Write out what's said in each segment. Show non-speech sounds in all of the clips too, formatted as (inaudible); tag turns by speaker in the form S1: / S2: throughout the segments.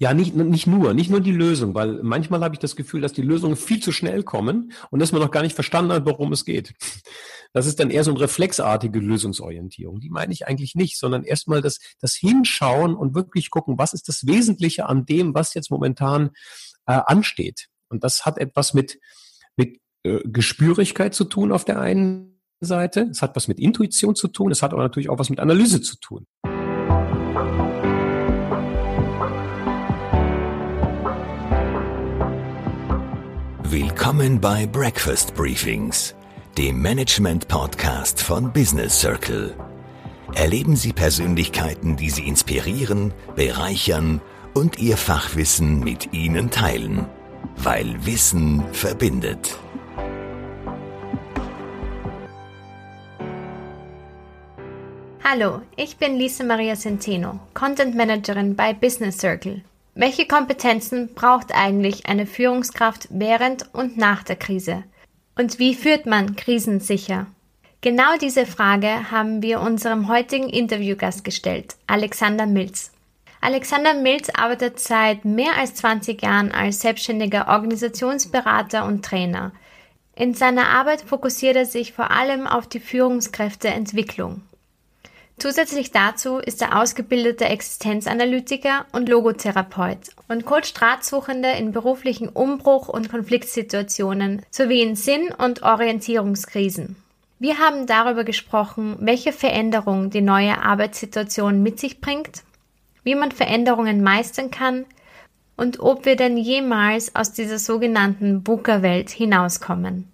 S1: Ja, nicht, nicht nur, nicht nur die Lösung, weil manchmal habe ich das Gefühl, dass die Lösungen viel zu schnell kommen und dass man noch gar nicht verstanden hat, worum es geht. Das ist dann eher so eine reflexartige Lösungsorientierung. Die meine ich eigentlich nicht, sondern erstmal das, das Hinschauen und wirklich gucken, was ist das Wesentliche an dem, was jetzt momentan äh, ansteht. Und das hat etwas mit, mit äh, Gespürigkeit zu tun auf der einen Seite. Es hat was mit Intuition zu tun. Es hat aber natürlich auch was mit Analyse zu tun.
S2: Willkommen bei Breakfast Briefings, dem Management-Podcast von Business Circle. Erleben Sie Persönlichkeiten, die Sie inspirieren, bereichern und Ihr Fachwissen mit Ihnen teilen, weil Wissen verbindet.
S3: Hallo, ich bin Lisa Maria Centeno, Content Managerin bei Business Circle. Welche Kompetenzen braucht eigentlich eine Führungskraft während und nach der Krise? Und wie führt man Krisen sicher? Genau diese Frage haben wir unserem heutigen Interviewgast gestellt, Alexander Milz. Alexander Milz arbeitet seit mehr als 20 Jahren als selbstständiger Organisationsberater und Trainer. In seiner Arbeit fokussiert er sich vor allem auf die Führungskräfteentwicklung. Zusätzlich dazu ist er ausgebildeter Existenzanalytiker und Logotherapeut und coacht Ratsuchende in beruflichen Umbruch- und Konfliktsituationen sowie in Sinn- und Orientierungskrisen. Wir haben darüber gesprochen, welche Veränderung die neue Arbeitssituation mit sich bringt, wie man Veränderungen meistern kann und ob wir denn jemals aus dieser sogenannten VUCA-Welt hinauskommen.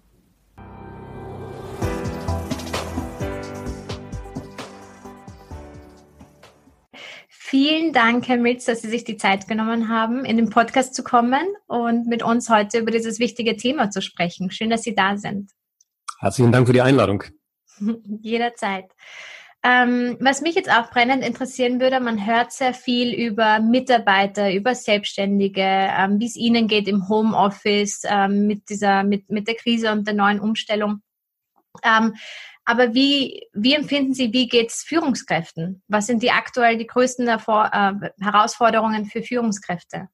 S3: Vielen Dank, Herr Milz, dass Sie sich die Zeit genommen haben, in den Podcast zu kommen und mit uns heute über dieses wichtige Thema zu sprechen. Schön, dass Sie da sind.
S1: Herzlichen Dank für die Einladung. (laughs)
S3: Jederzeit. Ähm, was mich jetzt auch brennend interessieren würde, man hört sehr viel über Mitarbeiter, über Selbstständige, ähm, wie es ihnen geht im Homeoffice ähm, mit dieser, mit, mit der Krise und der neuen Umstellung. Aber wie, wie empfinden Sie, wie geht es Führungskräften? Was sind die aktuell die größten Erfor äh, Herausforderungen für Führungskräfte?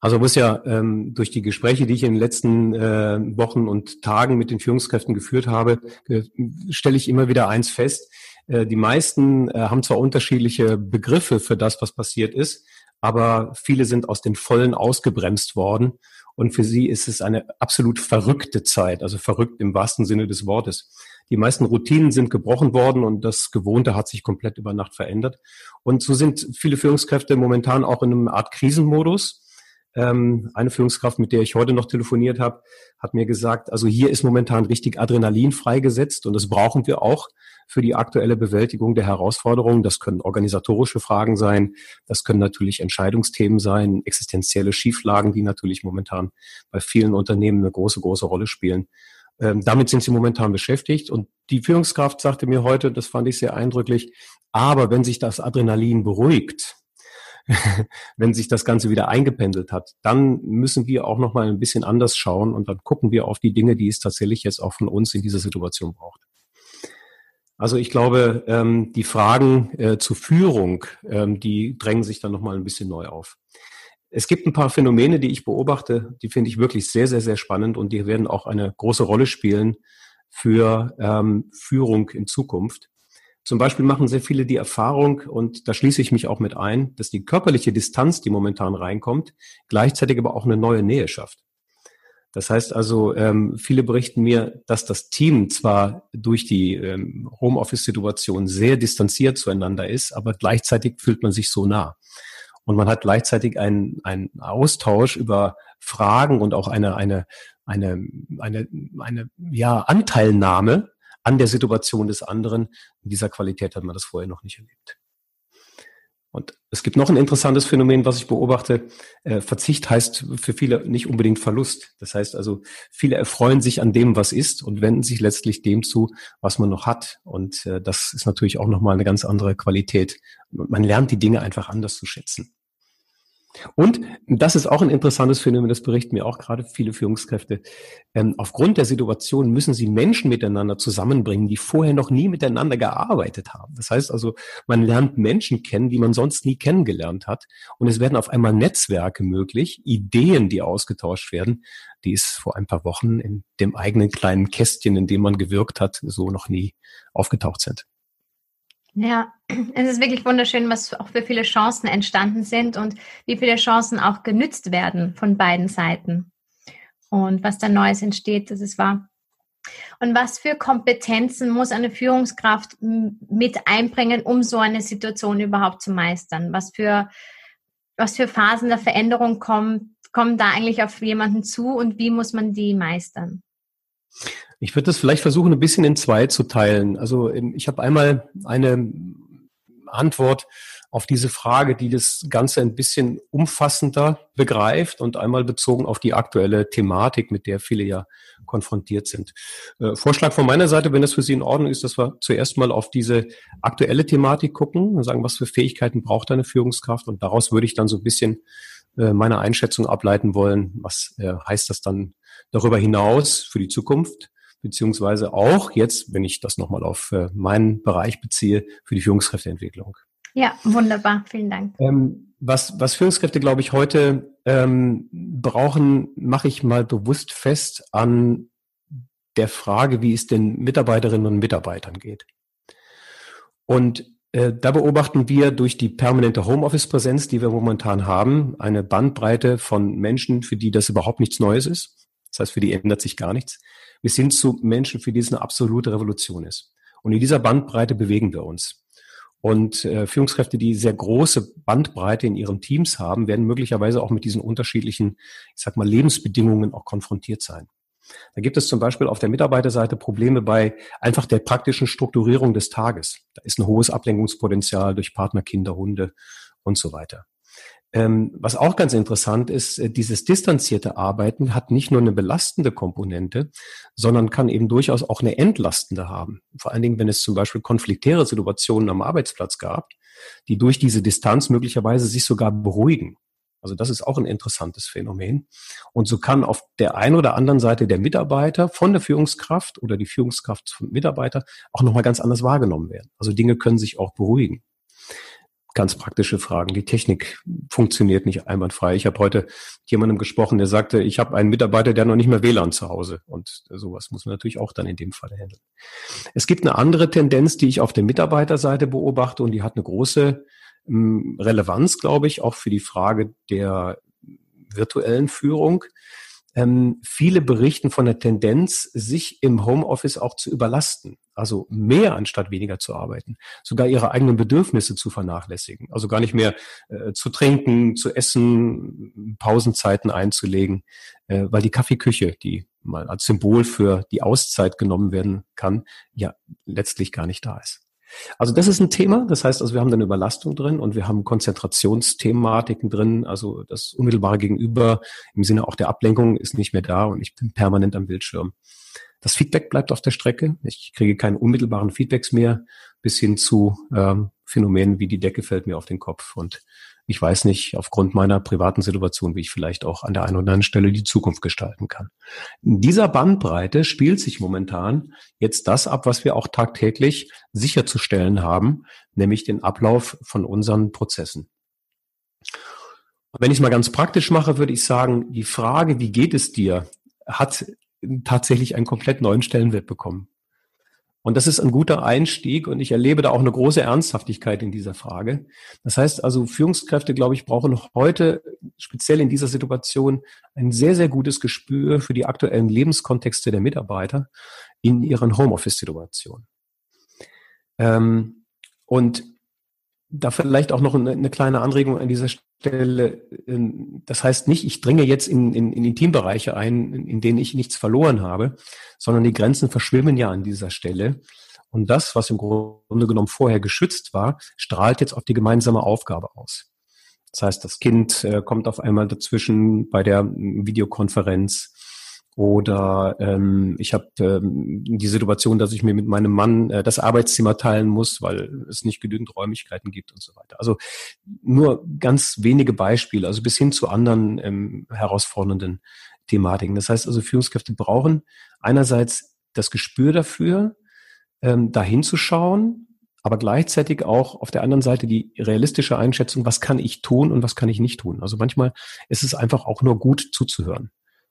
S1: Also muss ja ähm, durch die Gespräche, die ich in den letzten äh, Wochen und Tagen mit den Führungskräften geführt habe, äh, stelle ich immer wieder eins fest. Äh, die meisten äh, haben zwar unterschiedliche Begriffe für das, was passiert ist, aber viele sind aus den Vollen ausgebremst worden. Und für sie ist es eine absolut verrückte Zeit, also verrückt im wahrsten Sinne des Wortes. Die meisten Routinen sind gebrochen worden und das Gewohnte hat sich komplett über Nacht verändert. Und so sind viele Führungskräfte momentan auch in einer Art Krisenmodus. Ähm, eine Führungskraft, mit der ich heute noch telefoniert habe, hat mir gesagt, also hier ist momentan richtig Adrenalin freigesetzt und das brauchen wir auch für die aktuelle Bewältigung der Herausforderungen. Das können organisatorische Fragen sein, das können natürlich Entscheidungsthemen sein, existenzielle Schieflagen, die natürlich momentan bei vielen Unternehmen eine große, große Rolle spielen. Ähm, damit sind sie momentan beschäftigt. Und die Führungskraft sagte mir heute, das fand ich sehr eindrücklich, aber wenn sich das Adrenalin beruhigt, (laughs) wenn sich das Ganze wieder eingependelt hat, dann müssen wir auch noch mal ein bisschen anders schauen und dann gucken wir auf die Dinge, die es tatsächlich jetzt auch von uns in dieser Situation braucht. Also ich glaube, ähm, die Fragen äh, zur Führung, ähm, die drängen sich dann noch mal ein bisschen neu auf. Es gibt ein paar Phänomene, die ich beobachte, die finde ich wirklich sehr, sehr, sehr spannend und die werden auch eine große Rolle spielen für ähm, Führung in Zukunft. Zum Beispiel machen sehr viele die Erfahrung, und da schließe ich mich auch mit ein, dass die körperliche Distanz, die momentan reinkommt, gleichzeitig aber auch eine neue Nähe schafft. Das heißt also, ähm, viele berichten mir, dass das Team zwar durch die ähm, Homeoffice-Situation sehr distanziert zueinander ist, aber gleichzeitig fühlt man sich so nah. Und man hat gleichzeitig einen, einen Austausch über Fragen und auch eine, eine, eine, eine, eine ja, Anteilnahme an der Situation des anderen. In dieser Qualität hat man das vorher noch nicht erlebt. Und es gibt noch ein interessantes Phänomen, was ich beobachte. Äh, Verzicht heißt für viele nicht unbedingt Verlust. Das heißt also, viele erfreuen sich an dem, was ist und wenden sich letztlich dem zu, was man noch hat. Und äh, das ist natürlich auch nochmal eine ganz andere Qualität. Man lernt die Dinge einfach anders zu schätzen. Und das ist auch ein interessantes Phänomen, das berichten mir auch gerade viele Führungskräfte. Ähm, aufgrund der Situation müssen sie Menschen miteinander zusammenbringen, die vorher noch nie miteinander gearbeitet haben. Das heißt also, man lernt Menschen kennen, die man sonst nie kennengelernt hat. Und es werden auf einmal Netzwerke möglich, Ideen, die ausgetauscht werden, die es vor ein paar Wochen in dem eigenen kleinen Kästchen, in dem man gewirkt hat, so noch nie aufgetaucht sind.
S3: Ja, es ist wirklich wunderschön, was auch für viele Chancen entstanden sind und wie viele Chancen auch genützt werden von beiden Seiten. Und was da Neues entsteht, das ist wahr. Und was für Kompetenzen muss eine Führungskraft mit einbringen, um so eine Situation überhaupt zu meistern? Was für, was für Phasen der Veränderung kommen, kommen da eigentlich auf jemanden zu und wie muss man die meistern?
S1: Ich würde das vielleicht versuchen, ein bisschen in zwei zu teilen. Also ähm, ich habe einmal eine Antwort auf diese Frage, die das Ganze ein bisschen umfassender begreift und einmal bezogen auf die aktuelle Thematik, mit der viele ja konfrontiert sind. Äh, Vorschlag von meiner Seite, wenn das für Sie in Ordnung ist, dass wir zuerst mal auf diese aktuelle Thematik gucken und sagen, was für Fähigkeiten braucht eine Führungskraft und daraus würde ich dann so ein bisschen äh, meine Einschätzung ableiten wollen. Was äh, heißt das dann darüber hinaus für die Zukunft? beziehungsweise auch jetzt, wenn ich das nochmal auf äh, meinen Bereich beziehe, für die Führungskräfteentwicklung.
S3: Ja, wunderbar. Vielen Dank.
S1: Ähm, was, was Führungskräfte, glaube ich, heute ähm, brauchen, mache ich mal bewusst fest an der Frage, wie es den Mitarbeiterinnen und Mitarbeitern geht. Und äh, da beobachten wir durch die permanente Homeoffice-Präsenz, die wir momentan haben, eine Bandbreite von Menschen, für die das überhaupt nichts Neues ist. Das heißt, für die ändert sich gar nichts bis hin zu Menschen, für die es eine absolute Revolution ist. Und in dieser Bandbreite bewegen wir uns. Und äh, Führungskräfte, die sehr große Bandbreite in ihren Teams haben, werden möglicherweise auch mit diesen unterschiedlichen, ich sag mal, Lebensbedingungen auch konfrontiert sein. Da gibt es zum Beispiel auf der Mitarbeiterseite Probleme bei einfach der praktischen Strukturierung des Tages. Da ist ein hohes Ablenkungspotenzial durch Partner, Kinder, Hunde und so weiter. Ähm, was auch ganz interessant ist, äh, dieses distanzierte Arbeiten hat nicht nur eine belastende Komponente, sondern kann eben durchaus auch eine entlastende haben. Vor allen Dingen, wenn es zum Beispiel konfliktäre Situationen am Arbeitsplatz gab, die durch diese Distanz möglicherweise sich sogar beruhigen. Also das ist auch ein interessantes Phänomen. Und so kann auf der einen oder anderen Seite der Mitarbeiter von der Führungskraft oder die Führungskraft vom Mitarbeiter auch nochmal ganz anders wahrgenommen werden. Also Dinge können sich auch beruhigen ganz praktische Fragen. Die Technik funktioniert nicht einwandfrei. Ich habe heute jemandem gesprochen, der sagte, ich habe einen Mitarbeiter, der noch nicht mehr WLAN zu Hause. Und sowas muss man natürlich auch dann in dem Fall handeln. Es gibt eine andere Tendenz, die ich auf der Mitarbeiterseite beobachte und die hat eine große ähm, Relevanz, glaube ich, auch für die Frage der virtuellen Führung. Ähm, viele berichten von der Tendenz, sich im Homeoffice auch zu überlasten, also mehr anstatt weniger zu arbeiten, sogar ihre eigenen Bedürfnisse zu vernachlässigen, also gar nicht mehr äh, zu trinken, zu essen, Pausenzeiten einzulegen, äh, weil die Kaffeeküche, die mal als Symbol für die Auszeit genommen werden kann, ja letztlich gar nicht da ist. Also das ist ein Thema. Das heißt, also wir haben eine Überlastung drin und wir haben Konzentrationsthematiken drin. Also das unmittelbare Gegenüber im Sinne auch der Ablenkung ist nicht mehr da und ich bin permanent am Bildschirm. Das Feedback bleibt auf der Strecke. Ich kriege keine unmittelbaren Feedbacks mehr bis hin zu ähm, Phänomenen wie die Decke fällt mir auf den Kopf und ich weiß nicht aufgrund meiner privaten Situation, wie ich vielleicht auch an der einen oder anderen Stelle die Zukunft gestalten kann. In dieser Bandbreite spielt sich momentan jetzt das ab, was wir auch tagtäglich sicherzustellen haben, nämlich den Ablauf von unseren Prozessen. Wenn ich es mal ganz praktisch mache, würde ich sagen, die Frage, wie geht es dir, hat tatsächlich einen komplett neuen Stellenwert bekommen. Und das ist ein guter Einstieg und ich erlebe da auch eine große Ernsthaftigkeit in dieser Frage. Das heißt also, Führungskräfte, glaube ich, brauchen heute speziell in dieser Situation ein sehr, sehr gutes Gespür für die aktuellen Lebenskontexte der Mitarbeiter in ihren Homeoffice-Situationen. Ähm, und da vielleicht auch noch eine, eine, kleine Anregung an dieser Stelle. Ähm, das heißt nicht, ich dringe jetzt in, in, in Intimbereiche ein, in denen ich nichts verloren habe, sondern die Grenzen verschwimmen ja an dieser Stelle. Und das, was im Grunde genommen vorher geschützt war, strahlt jetzt auf die gemeinsame Aufgabe aus. Das heißt, das Kind äh, kommt auf einmal dazwischen bei der Videokonferenz Oder ähm, ich habe ähm, die Situation, dass ich mir mit meinem Mann äh, das Arbeitszimmer teilen muss, weil es nicht genügend Räumlichkeiten gibt und so weiter. Also nur ganz wenige Beispiele, also bis hin zu anderen ähm, herausfordernden Thematiken. Das heißt also, Führungskräfte brauchen einerseits das Gespür dafür, ähm, dahin zu schauen, aber gleichzeitig auch auf der anderen Seite die realistische Einschätzung, was kann ich tun und was kann ich nicht tun. Also manchmal ist es einfach auch nur gut zuzuhören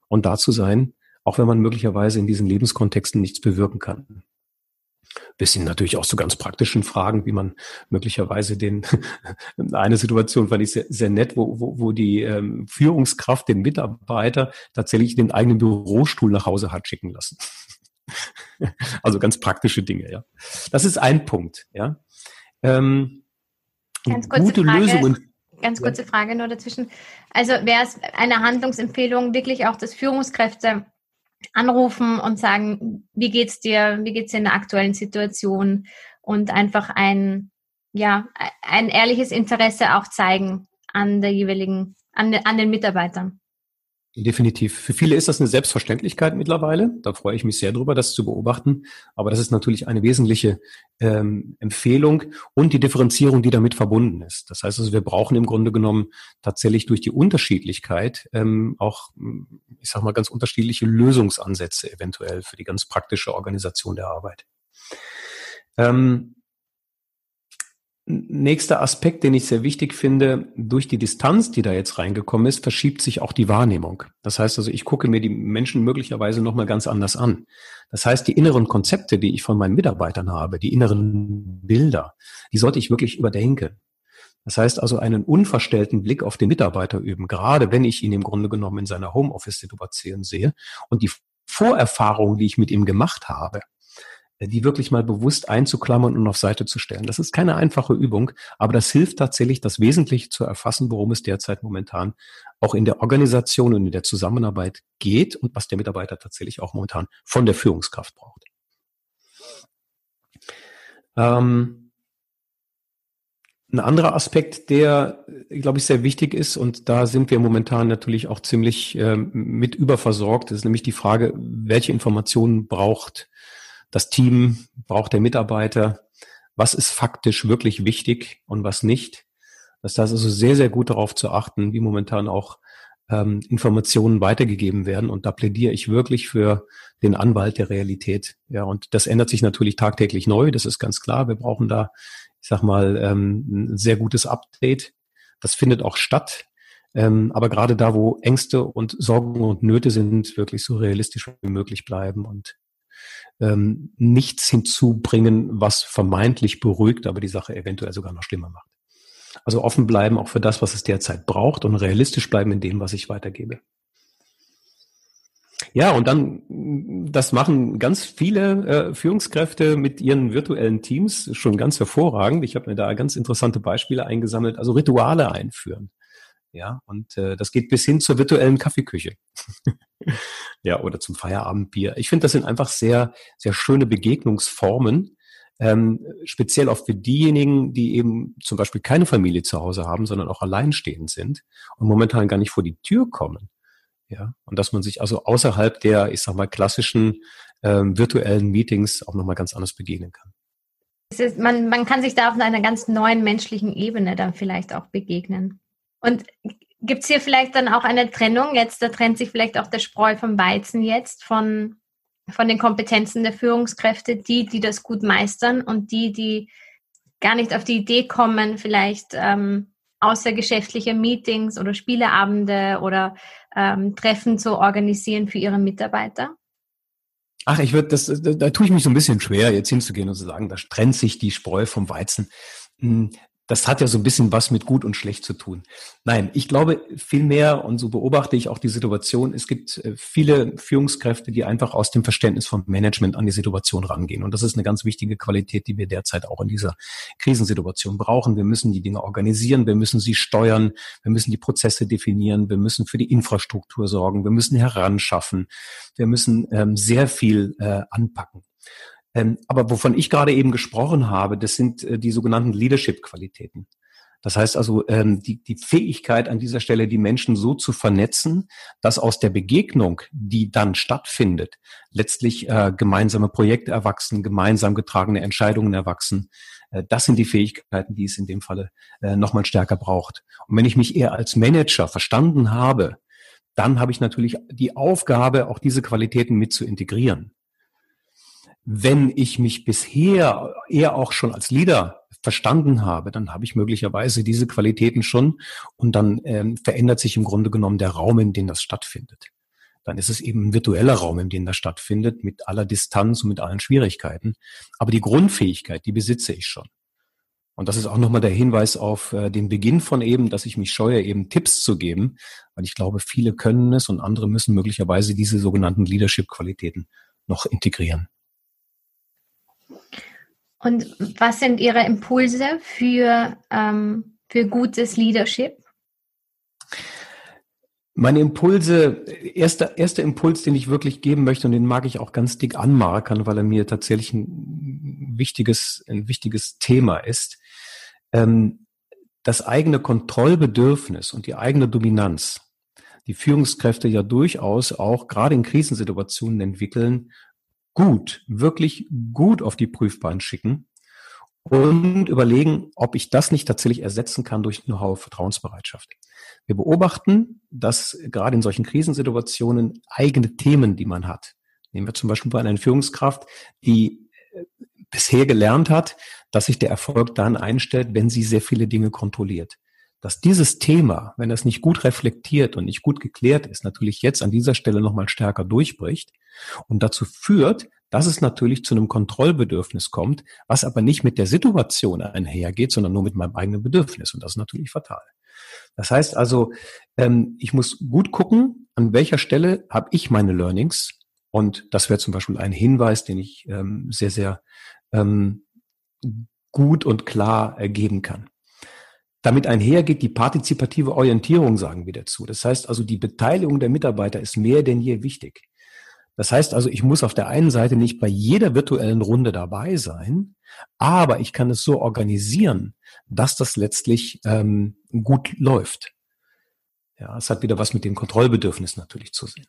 S1: und da zu sein, auch wenn man möglicherweise in diesen Lebenskontexten nichts bewirken kann. Bis hin natürlich auch zu ganz praktischen Fragen, wie man möglicherweise den, (laughs) eine Situation fand ich sehr, sehr nett, wo, wo, wo die ähm, Führungskraft den Mitarbeiter tatsächlich den eigenen Bürostuhl nach Hause hat schicken lassen. (laughs) also ganz praktische Dinge, ja. Das ist ein Punkt, ja. Ähm,
S3: gute Frage, Lösungen. Ganz kurze Frage nur dazwischen. Also wäre es eine Handlungsempfehlung, wirklich auch, dass Führungskräfte anrufen und sagen, wie geht's dir, wie geht's dir in der aktuellen Situation und einfach ein, ja, ein ehrliches Interesse auch zeigen an der jeweiligen, an, an den Mitarbeitern.
S1: Definitiv. Für viele ist das eine Selbstverständlichkeit mittlerweile. Da freue ich mich sehr drüber, das zu beobachten. Aber das ist natürlich eine wesentliche ähm, Empfehlung und die Differenzierung, die damit verbunden ist. Das heißt also, wir brauchen im Grunde genommen tatsächlich durch die Unterschiedlichkeit ähm, auch, ich sag mal, ganz unterschiedliche Lösungsansätze eventuell für die ganz praktische Organisation der Arbeit. Ähm, Nächster Aspekt, den ich sehr wichtig finde, durch die Distanz, die da jetzt reingekommen ist, verschiebt sich auch die Wahrnehmung. Das heißt also, ich gucke mir die Menschen möglicherweise nochmal ganz anders an. Das heißt, die inneren Konzepte, die ich von meinen Mitarbeitern habe, die inneren Bilder, die sollte ich wirklich überdenken. Das heißt also, einen unverstellten Blick auf den Mitarbeiter üben, gerade wenn ich ihn im Grunde genommen in seiner Homeoffice-Situation sehe und die Vorerfahrungen, die ich mit ihm gemacht habe, die wirklich mal bewusst einzuklammern und auf Seite zu stellen. Das ist keine einfache Übung, aber das hilft tatsächlich, das Wesentliche zu erfassen, worum es derzeit momentan auch in der Organisation und in der Zusammenarbeit geht und was der Mitarbeiter tatsächlich auch momentan von der Führungskraft braucht. Ähm, ein anderer Aspekt, der, glaube ich, sehr wichtig ist, und da sind wir momentan natürlich auch ziemlich äh, mit überversorgt, ist nämlich die Frage, welche Informationen braucht das Team, braucht der Mitarbeiter, was ist faktisch wirklich wichtig und was nicht. Das heißt also sehr, sehr gut darauf zu achten, wie momentan auch ähm, Informationen weitergegeben werden. Und da plädiere ich wirklich für den Anwalt der Realität. Ja, und das ändert sich natürlich tagtäglich neu. Das ist ganz klar. Wir brauchen da, ich sag mal, ähm, ein sehr gutes Update. Das findet auch statt. Ähm, aber gerade da, wo Ängste und Sorgen und Nöte sind, wirklich so realistisch wie möglich bleiben und ähm, nichts hinzubringen, was vermeintlich beruhigt, aber die Sache eventuell sogar noch schlimmer macht. Also offen bleiben auch für das, was es derzeit braucht und realistisch bleiben in dem, was ich weitergebe. Ja, und dann, das machen ganz viele äh, Führungskräfte mit ihren virtuellen Teams schon ganz hervorragend. Ich habe mir da ganz interessante Beispiele eingesammelt, also Rituale einführen. Ja, und äh, das geht bis hin zur virtuellen Kaffeeküche. (laughs) (laughs) ja, oder zum Feierabendbier. Ich finde, das sind einfach sehr, sehr schöne Begegnungsformen, ähm, speziell auch für diejenigen, die eben zum Beispiel keine Familie zu Hause haben, sondern auch alleinstehend sind und momentan gar nicht vor die Tür kommen. Ja, und dass man sich also außerhalb der, ich sag mal, klassischen ähm, virtuellen Meetings auch nochmal ganz anders begegnen kann.
S3: Ist, man, man kann sich da auf einer ganz neuen menschlichen Ebene dann vielleicht auch begegnen. Und gibt es hier vielleicht dann auch eine Trennung? Jetzt, da trennt sich vielleicht auch der Spreu vom Weizen jetzt von, von den Kompetenzen der Führungskräfte, die, die das gut meistern und die, die gar nicht auf die Idee kommen, vielleicht ähm, außergeschäftliche Meetings oder Spieleabende oder ähm, Treffen zu organisieren für ihre Mitarbeiter?
S1: Ach, ich würde das, da, da tue ich mich so ein bisschen schwer, jetzt hinzugehen und zu sagen, da trennt sich die Spreu vom Weizen. Das hat ja so ein bisschen was mit gut und schlecht zu tun. Nein, ich glaube vielmehr, und so beobachte ich auch die Situation, es gibt äh, viele Führungskräfte, die einfach aus dem Verständnis vom Management an die Situation rangehen. Und das ist eine ganz wichtige Qualität, die wir derzeit auch in dieser Krisensituation brauchen. Wir müssen die Dinge organisieren, wir müssen sie steuern, wir müssen die Prozesse definieren, wir müssen für die Infrastruktur sorgen, wir müssen heranschaffen, wir müssen ähm, sehr viel äh, anpacken. Ähm, aber wovon ich gerade eben gesprochen habe, das sind äh, die sogenannten Leadership-Qualitäten. Das heißt also, ähm, die, die Fähigkeit an dieser Stelle, die Menschen so zu vernetzen, dass aus der Begegnung, die dann stattfindet, letztlich äh, gemeinsame Projekte erwachsen, gemeinsam getragene Entscheidungen erwachsen. Äh, das sind die Fähigkeiten, die es in dem Falle nochmal stärker braucht. Und wenn ich mich eher als Manager verstanden habe, dann habe ich natürlich die Aufgabe, auch diese Qualitäten mit zu integrieren. Wenn ich mich bisher eher auch schon als Leader verstanden habe, dann habe ich möglicherweise diese Qualitäten schon und dann ähm, verändert sich im Grunde genommen der Raum, in dem das stattfindet. Dann ist es eben ein virtueller Raum, in dem das stattfindet, mit aller Distanz und mit allen Schwierigkeiten. Aber die Grundfähigkeit, die besitze ich schon. Und das ist auch nochmal der Hinweis auf äh, den Beginn von eben, dass ich mich scheue, eben Tipps zu geben, weil ich glaube, viele können es und andere müssen möglicherweise diese sogenannten Leadership-Qualitäten noch integrieren.
S3: Und was sind Ihre Impulse für, ähm, für gutes Leadership?
S1: Meine Impulse, erster, erster Impuls, den ich wirklich geben möchte, und den mag ich auch ganz dick anmarkern, weil er mir tatsächlich ein wichtiges, ein wichtiges Thema ist. Ähm, das eigene Kontrollbedürfnis und die eigene Dominanz, die Führungskräfte ja durchaus auch gerade in Krisensituationen entwickeln, gut, wirklich gut auf die Prüfbahn schicken und überlegen, ob ich das nicht tatsächlich ersetzen kann durch Know-how Vertrauensbereitschaft. Wir beobachten, dass gerade in solchen Krisensituationen eigene Themen, die man hat, nehmen wir zum Beispiel bei einer Führungskraft, die äh, bisher gelernt hat, dass sich der Erfolg dann einstellt, wenn sie sehr viele Dinge kontrolliert. Dass dieses Thema, wenn es nicht gut reflektiert und nicht gut geklärt ist, natürlich jetzt an dieser Stelle nochmal stärker durchbricht und dazu führt, dass es natürlich zu einem Kontrollbedürfnis kommt, was aber nicht mit der Situation einhergeht, sondern nur mit meinem eigenen Bedürfnis. Und das ist natürlich fatal. Das heißt also, ähm, ich muss gut gucken, an welcher Stelle habe ich meine Learnings. Und das wäre zum Beispiel ein Hinweis, den ich ähm, sehr, sehr ähm, gut und klar ergeben kann. Damit einhergeht die partizipative Orientierung, sagen wir dazu. Das heißt also, die Beteiligung der Mitarbeiter ist mehr denn je wichtig. Das heißt also, ich muss auf der einen Seite nicht bei jeder virtuellen Runde dabei sein, aber ich kann es so organisieren, dass das letztlich ähm, gut läuft. Ja, es hat wieder was mit dem Kontrollbedürfnis natürlich zu sehen.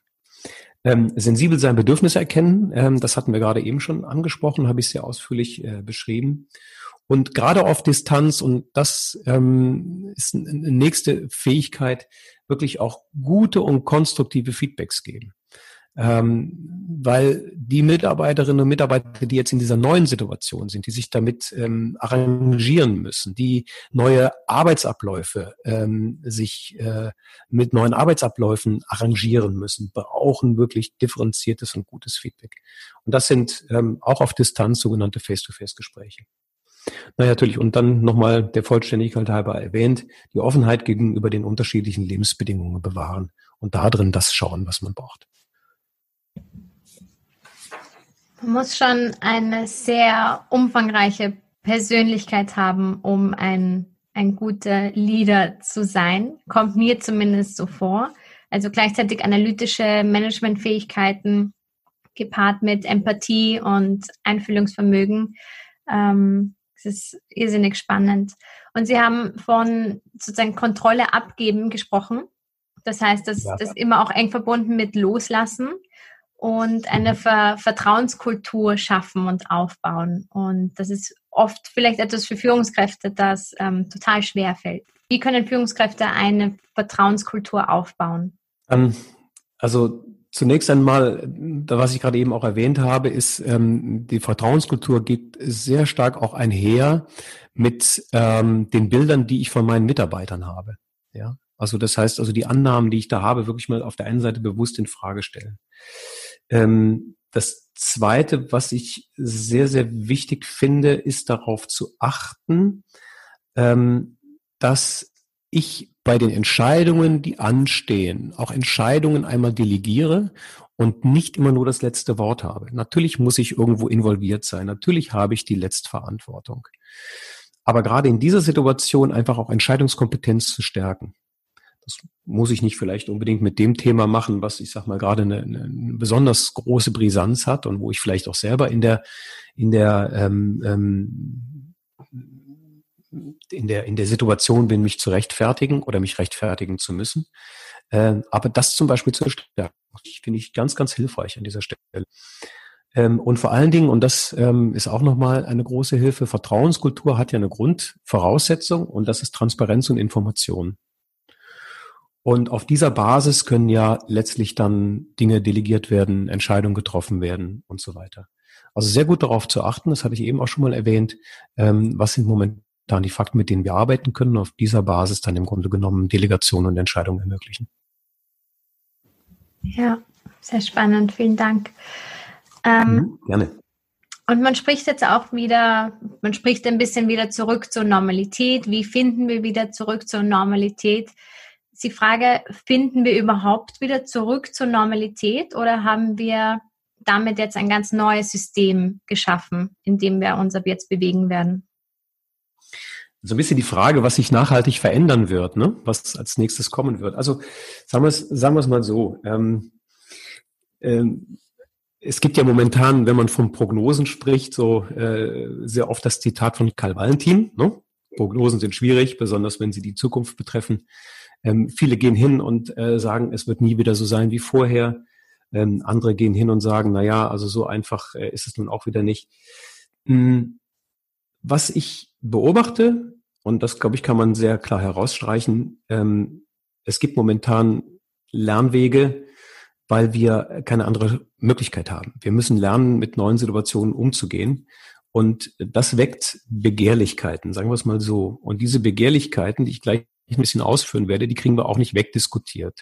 S1: Ähm, sensibel sein, Bedürfnisse erkennen, ähm, das hatten wir gerade eben schon angesprochen, habe ich sehr ausführlich äh, beschrieben. Und gerade auf Distanz, und das ähm, ist eine nächste Fähigkeit, wirklich auch gute und konstruktive Feedbacks geben. Ähm, weil die Mitarbeiterinnen und Mitarbeiter, die jetzt in dieser neuen Situation sind, die sich damit ähm, arrangieren müssen, die neue Arbeitsabläufe ähm, sich äh, mit neuen Arbeitsabläufen arrangieren müssen, brauchen wirklich differenziertes und gutes Feedback. Und das sind ähm, auch auf Distanz sogenannte Face-to-Face-Gespräche. Na ja, natürlich. Und dann nochmal der Vollständigkeit halber erwähnt, die Offenheit gegenüber den unterschiedlichen Lebensbedingungen bewahren und da drin das schauen, was man braucht.
S3: Man muss schon eine sehr umfangreiche Persönlichkeit haben, um ein, ein guter Leader zu sein. Kommt mir zumindest so vor. Also gleichzeitig analytische Managementfähigkeiten gepaart mit Empathie und Einfühlungsvermögen. Ähm, es ist irrsinnig spannend. Und Sie haben von sozusagen Kontrolle abgeben gesprochen. Das heißt, das, ja. das immer auch eng verbunden mit Loslassen und eine Ver Vertrauenskultur schaffen und aufbauen. Und das ist oft vielleicht etwas für Führungskräfte, das ähm, total schwer fällt. Wie können Führungskräfte eine Vertrauenskultur aufbauen?
S1: Ähm, also zunächst einmal, was ich gerade eben auch erwähnt habe, ist, ähm, die Vertrauenskultur geht sehr stark auch einher mit ähm, den Bildern, die ich von meinen Mitarbeitern habe. Ja, also das heißt, also die Annahmen, die ich da habe, wirklich mal auf der einen Seite bewusst in Frage stellen. Ähm, das Zweite, was ich sehr, sehr wichtig finde, ist darauf zu achten, ähm, dass ich bei den Entscheidungen, die anstehen, auch Entscheidungen einmal delegiere und nicht immer nur das letzte Wort habe. Natürlich muss ich irgendwo involviert sein. Natürlich habe ich die Letztverantwortung. Aber gerade in dieser Situation einfach auch Entscheidungskompetenz zu stärken. Das muss ich nicht vielleicht unbedingt mit dem Thema machen, was ich sag mal gerade eine, eine besonders große Brisanz hat und wo ich vielleicht auch selber in der in der ähm, ähm, in der, in der Situation bin, mich zu rechtfertigen oder mich rechtfertigen zu müssen. Ähm, aber das zum Beispiel zu stärken, finde ich ganz, ganz hilfreich an dieser Stelle. Ähm, und vor allen Dingen, und das ähm, ist auch nochmal eine große Hilfe, Vertrauenskultur hat ja eine Grundvoraussetzung und das ist Transparenz und Information. Und auf dieser Basis können ja letztlich dann Dinge delegiert werden, Entscheidungen getroffen werden und so weiter. Also sehr gut darauf zu achten, das hatte ich eben auch schon mal erwähnt, ähm, was sind momentan die Fakten, mit denen wir arbeiten können, auf dieser Basis dann im Grunde genommen Delegationen und Entscheidungen ermöglichen.
S3: Ja, sehr spannend, vielen Dank. Ähm, mhm, gerne. Und man spricht jetzt auch wieder, man spricht ein bisschen wieder zurück zur Normalität. Wie finden wir wieder zurück zur Normalität? die Frage, finden wir überhaupt wieder zurück zur Normalität oder haben wir damit jetzt ein ganz neues System geschaffen, in dem wir uns ab jetzt bewegen werden?
S1: So ein bisschen die Frage, was sich nachhaltig verändern wird, ne? was als nächstes kommen wird. Also sagen wir es, sagen wir es mal so. Ähm, ähm, es gibt ja momentan, wenn man von Prognosen spricht, so äh, sehr oft das Zitat von Karl Valentin. Ne? Prognosen sind schwierig, besonders wenn sie die Zukunft betreffen. Ähm, viele gehen hin und äh, sagen, es wird nie wieder so sein wie vorher. Ähm, andere gehen hin und sagen, na ja, also so einfach äh, ist es nun auch wieder nicht. Hm, was ich beobachte, und das glaube ich kann man sehr klar herausstreichen, ähm, es gibt momentan Lernwege, weil wir keine andere Möglichkeit haben. Wir müssen lernen, mit neuen Situationen umzugehen. Und das weckt Begehrlichkeiten, sagen wir es mal so. Und diese Begehrlichkeiten, die ich gleich ein bisschen ausführen werde, die kriegen wir auch nicht wegdiskutiert.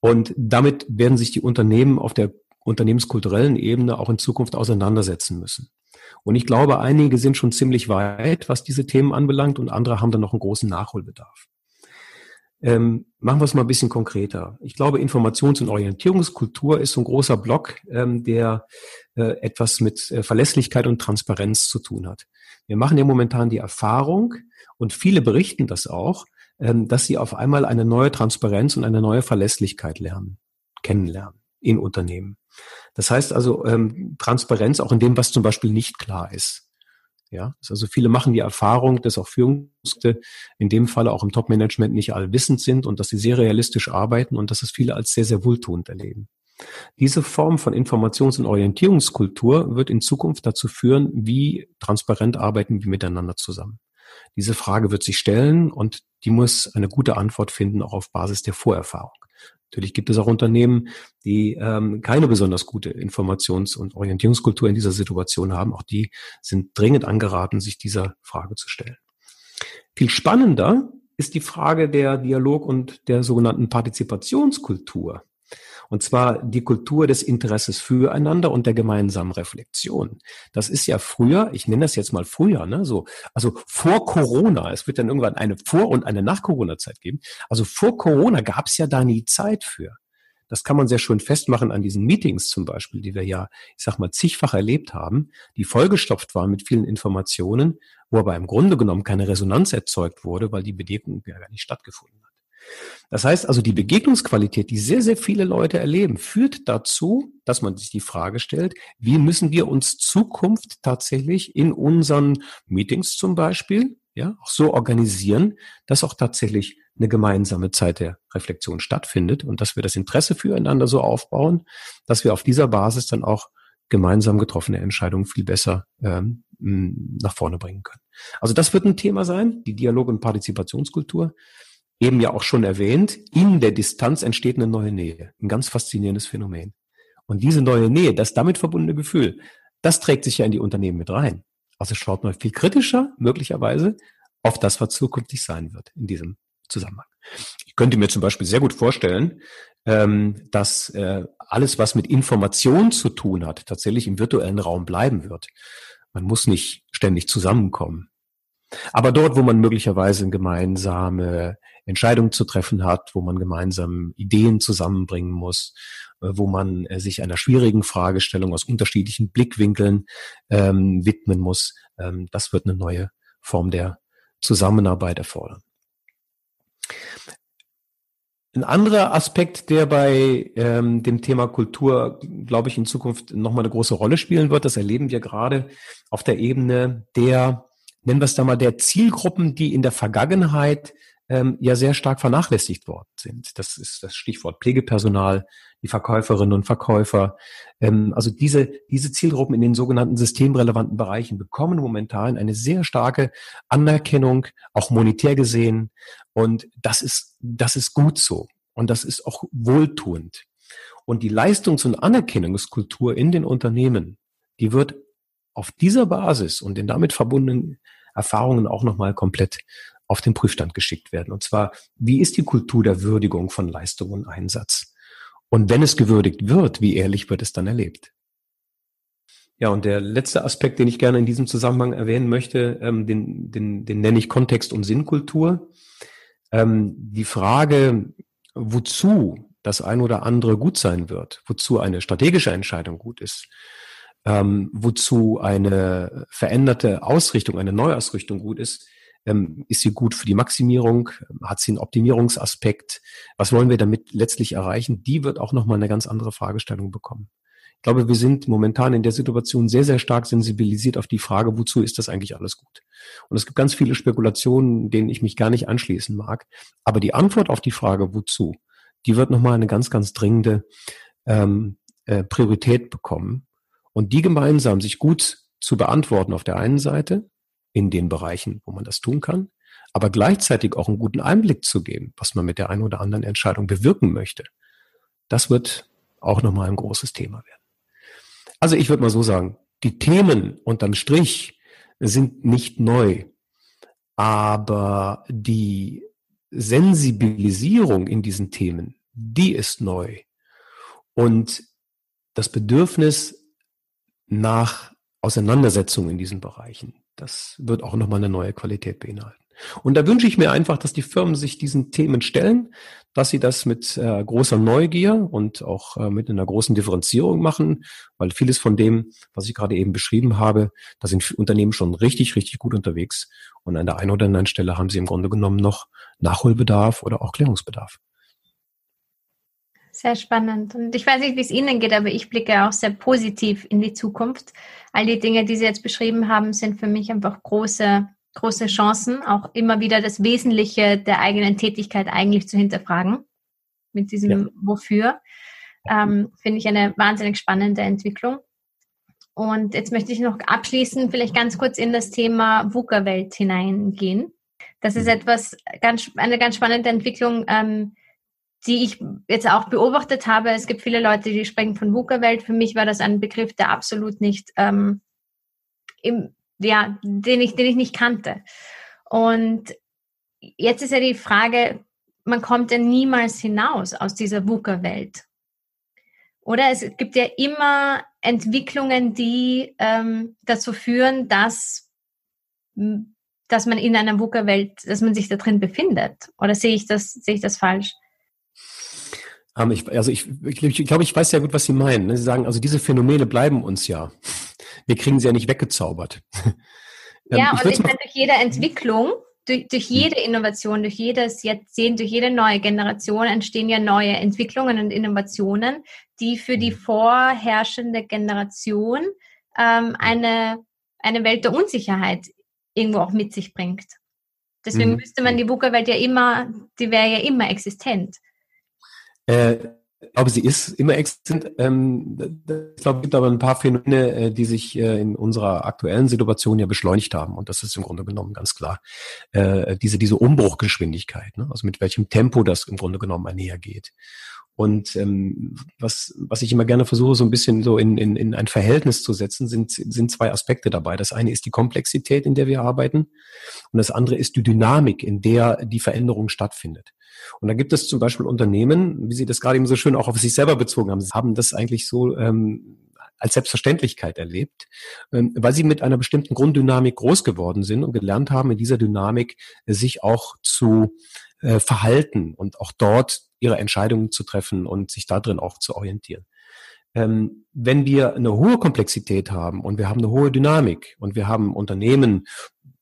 S1: Und damit werden sich die Unternehmen auf der unternehmenskulturellen Ebene auch in Zukunft auseinandersetzen müssen. Und ich glaube, einige sind schon ziemlich weit, was diese Themen anbelangt, und andere haben dann noch einen großen Nachholbedarf. Ähm, machen wir es mal ein bisschen konkreter. Ich glaube, Informations- und Orientierungskultur ist so ein großer Block, ähm, der äh, etwas mit äh, Verlässlichkeit und Transparenz zu tun hat. Wir machen ja momentan die Erfahrung, und viele berichten das auch, ähm, dass sie auf einmal eine neue Transparenz und eine neue Verlässlichkeit lernen, kennenlernen in Unternehmen. Das heißt also ähm, Transparenz auch in dem, was zum Beispiel nicht klar ist. Ja, also viele machen die Erfahrung, dass auch Führungskräfte in dem Falle auch im Top-Management nicht allwissend sind und dass sie sehr realistisch arbeiten und dass es viele als sehr, sehr wohltuend erleben. Diese Form von Informations- und Orientierungskultur wird in Zukunft dazu führen, wie transparent arbeiten wir miteinander zusammen. Diese Frage wird sich stellen und die muss eine gute Antwort finden, auch auf Basis der Vorerfahrung. Natürlich gibt es auch Unternehmen, die ähm, keine besonders gute Informations- und Orientierungskultur in dieser Situation haben. Auch die sind dringend angeraten, sich dieser Frage zu stellen. Viel spannender ist die Frage der Dialog- und der sogenannten Partizipationskultur. Und zwar die Kultur des Interesses füreinander und der gemeinsamen Reflexion. Das ist ja früher, ich nenne das jetzt mal früher, ne, so, also vor Corona, es wird dann irgendwann eine Vor- und eine Nach-Corona-Zeit geben. Also vor Corona gab es ja da nie Zeit für. Das kann man sehr schön festmachen an diesen Meetings zum Beispiel, die wir ja, ich sag mal, zigfach erlebt haben, die vollgestopft waren mit vielen Informationen, wo aber im Grunde genommen keine Resonanz erzeugt wurde, weil die Begegnung ja gar nicht stattgefunden hat. Das heißt also, die Begegnungsqualität, die sehr, sehr viele Leute erleben, führt dazu, dass man sich die Frage stellt, wie müssen wir uns Zukunft tatsächlich in unseren Meetings zum Beispiel, ja, auch so organisieren, dass auch tatsächlich eine gemeinsame Zeit der Reflexion stattfindet und dass wir das Interesse füreinander so aufbauen, dass wir auf dieser Basis dann auch gemeinsam getroffene Entscheidungen viel besser ähm, nach vorne bringen können. Also das wird ein Thema sein, die Dialog- und Partizipationskultur eben ja auch schon erwähnt, in der Distanz entsteht eine neue Nähe. Ein ganz faszinierendes Phänomen. Und diese neue Nähe, das damit verbundene Gefühl, das trägt sich ja in die Unternehmen mit rein. Also schaut mal viel kritischer, möglicherweise, auf das, was zukünftig sein wird in diesem Zusammenhang. Ich könnte mir zum Beispiel sehr gut vorstellen, ähm, dass äh, alles, was mit Information zu tun hat, tatsächlich im virtuellen Raum bleiben wird. Man muss nicht ständig zusammenkommen. Aber dort, wo man möglicherweise eine gemeinsame Entscheidung zu treffen hat, wo man gemeinsam Ideen zusammenbringen muss, äh, wo man äh, sich einer schwierigen Fragestellung aus unterschiedlichen Blickwinkeln ähm, widmen muss, ähm, das wird eine neue Form der Zusammenarbeit erfordern. Ein anderer Aspekt, der bei ähm, dem Thema Kultur, glaube ich, in Zukunft nochmal eine große Rolle spielen wird, das erleben wir gerade auf der Ebene der nennen wir es da mal, der Zielgruppen, die in der Vergangenheit ähm, ja sehr stark vernachlässigt worden sind. Das ist das Stichwort Pflegepersonal, die Verkäuferinnen und Verkäufer. Ähm, also diese, diese Zielgruppen in den sogenannten systemrelevanten Bereichen bekommen momentan eine sehr starke Anerkennung, auch monetär gesehen. Und das ist, das ist gut so. Und das ist auch wohltuend. Und die Leistungs- und Anerkennungskultur in den Unternehmen, die wird auf dieser Basis und den damit verbundenen Erfahrungen auch nochmal komplett auf den Prüfstand geschickt werden. Und zwar, wie ist die Kultur der Würdigung von Leistung und Einsatz? Und wenn es gewürdigt wird, wie ehrlich wird es dann erlebt? Ja, und der letzte Aspekt, den ich gerne in diesem Zusammenhang erwähnen möchte, ähm, den, den, den nenne ich Kontext- und Sinnkultur. Ähm, die Frage, wozu das ein oder andere gut sein wird, wozu eine strategische Entscheidung gut ist, ähm, wozu eine veränderte Ausrichtung, eine Neuausrichtung gut ist, ähm, ist sie gut für die Maximierung? Hat sie einen Optimierungsaspekt? Was wollen wir damit letztlich erreichen? Die wird auch nochmal eine ganz andere Fragestellung bekommen. Ich glaube, wir sind momentan in der Situation sehr, sehr stark sensibilisiert auf die Frage, wozu ist das eigentlich alles gut? Und es gibt ganz viele Spekulationen, denen ich mich gar nicht anschließen mag. Aber die Antwort auf die Frage, wozu, die wird nochmal eine ganz, ganz dringende ähm, äh, Priorität bekommen. Und die gemeinsam sich gut zu beantworten auf der einen Seite in den Bereichen, wo man das tun kann, aber gleichzeitig auch einen guten Einblick zu geben, was man mit der einen oder anderen Entscheidung bewirken möchte. Das wird auch nochmal ein großes Thema werden. Also ich würde mal so sagen, die Themen unterm Strich sind nicht neu, aber die Sensibilisierung in diesen Themen, die ist neu. Und das Bedürfnis nach Auseinandersetzung in diesen Bereichen, das wird auch nochmal eine neue Qualität beinhalten. Und da wünsche ich mir einfach, dass die Firmen sich diesen Themen stellen, dass sie das mit äh, großer Neugier und auch äh, mit einer großen Differenzierung machen, weil vieles von dem, was ich gerade eben beschrieben habe, da sind Unternehmen schon richtig, richtig gut unterwegs. Und an der einen oder anderen Stelle haben sie im Grunde genommen noch Nachholbedarf oder auch Klärungsbedarf.
S3: Sehr spannend. Und ich weiß nicht, wie es Ihnen geht, aber ich blicke auch sehr positiv in die Zukunft. All die Dinge, die Sie jetzt beschrieben haben, sind für mich einfach große, große Chancen, auch immer wieder das Wesentliche der eigenen Tätigkeit eigentlich zu hinterfragen. Mit diesem ja. Wofür. Ähm, Finde ich eine wahnsinnig spannende Entwicklung. Und jetzt möchte ich noch abschließend vielleicht ganz kurz in das Thema VUCA-Welt hineingehen. Das ist mhm. etwas ganz, eine ganz spannende Entwicklung, ähm, die ich jetzt auch beobachtet habe. Es gibt viele Leute, die sprechen von VUCA-Welt. Für mich war das ein Begriff, der absolut nicht, ähm, im, ja, den ich, den ich nicht kannte. Und jetzt ist ja die Frage, man kommt ja niemals hinaus aus dieser VUCA-Welt. Oder es gibt ja immer Entwicklungen, die ähm, dazu führen, dass, dass man in einer VUCA-Welt, dass man sich da drin befindet. Oder sehe ich das, sehe ich das falsch?
S1: Um, ich, also ich, ich, ich glaube, ich weiß ja gut, was Sie meinen. Ne? Sie sagen, also diese Phänomene bleiben uns ja. Wir kriegen sie ja nicht weggezaubert. (laughs)
S3: Ähm, ja, und ich meine, durch jede Entwicklung, durch, durch hm. jede Innovation, durch jedes Jahrzehnt, durch jede neue Generation entstehen ja neue Entwicklungen und Innovationen, die für die hm. vorherrschende Generation ähm, eine, eine Welt der Unsicherheit irgendwo auch mit sich bringt. Deswegen müsste man die VUCA-Welt ja immer, die wäre ja immer existent.
S1: Äh, ich glaube, sie ist immer existent. Ähm, ich glaube, es gibt aber ein paar Phänomene, äh, die sich äh, in unserer aktuellen Situation ja beschleunigt haben. Und das ist im Grunde genommen ganz klar. Äh, diese, diese Umbruchgeschwindigkeit, ne? also mit welchem Tempo das im Grunde genommen einhergeht. Und ähm, was, was ich immer gerne versuche, so ein bisschen so in, in, in ein Verhältnis zu setzen, sind, sind zwei Aspekte dabei. Das eine ist die Komplexität, in der wir arbeiten, und das andere ist die Dynamik, in der die Veränderung stattfindet. Und da gibt es zum Beispiel Unternehmen, wie Sie das gerade eben so schön auch auf sich selber bezogen haben, haben das eigentlich so ähm, als Selbstverständlichkeit erlebt, ähm, weil sie mit einer bestimmten Grunddynamik groß geworden sind und gelernt haben, in dieser Dynamik sich auch zu äh, verhalten und auch dort ihre Entscheidungen zu treffen und sich darin auch zu orientieren. Ähm, wenn wir eine hohe Komplexität haben und wir haben eine hohe Dynamik und wir haben Unternehmen,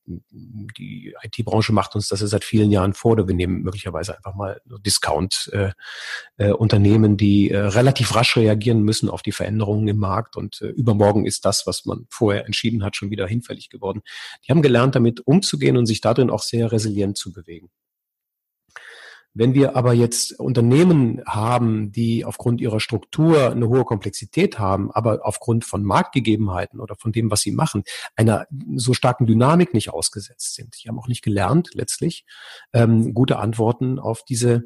S1: die IT-Branche macht uns das ja seit vielen Jahren vor, oder wir nehmen möglicherweise einfach mal Discount-Unternehmen, äh, äh, die äh, relativ rasch reagieren müssen auf die Veränderungen im Markt und übermorgen ist das, was man vorher entschieden hat, schon wieder hinfällig geworden. Die haben gelernt, damit umzugehen und sich darin auch sehr resilient zu bewegen. Wenn wir aber jetzt Unternehmen haben, die aufgrund ihrer Struktur eine hohe Komplexität haben, aber aufgrund von Marktgegebenheiten oder von dem, was sie machen, einer so starken Dynamik nicht ausgesetzt sind. Die haben auch nicht gelernt, letztlich ähm, gute Antworten auf diese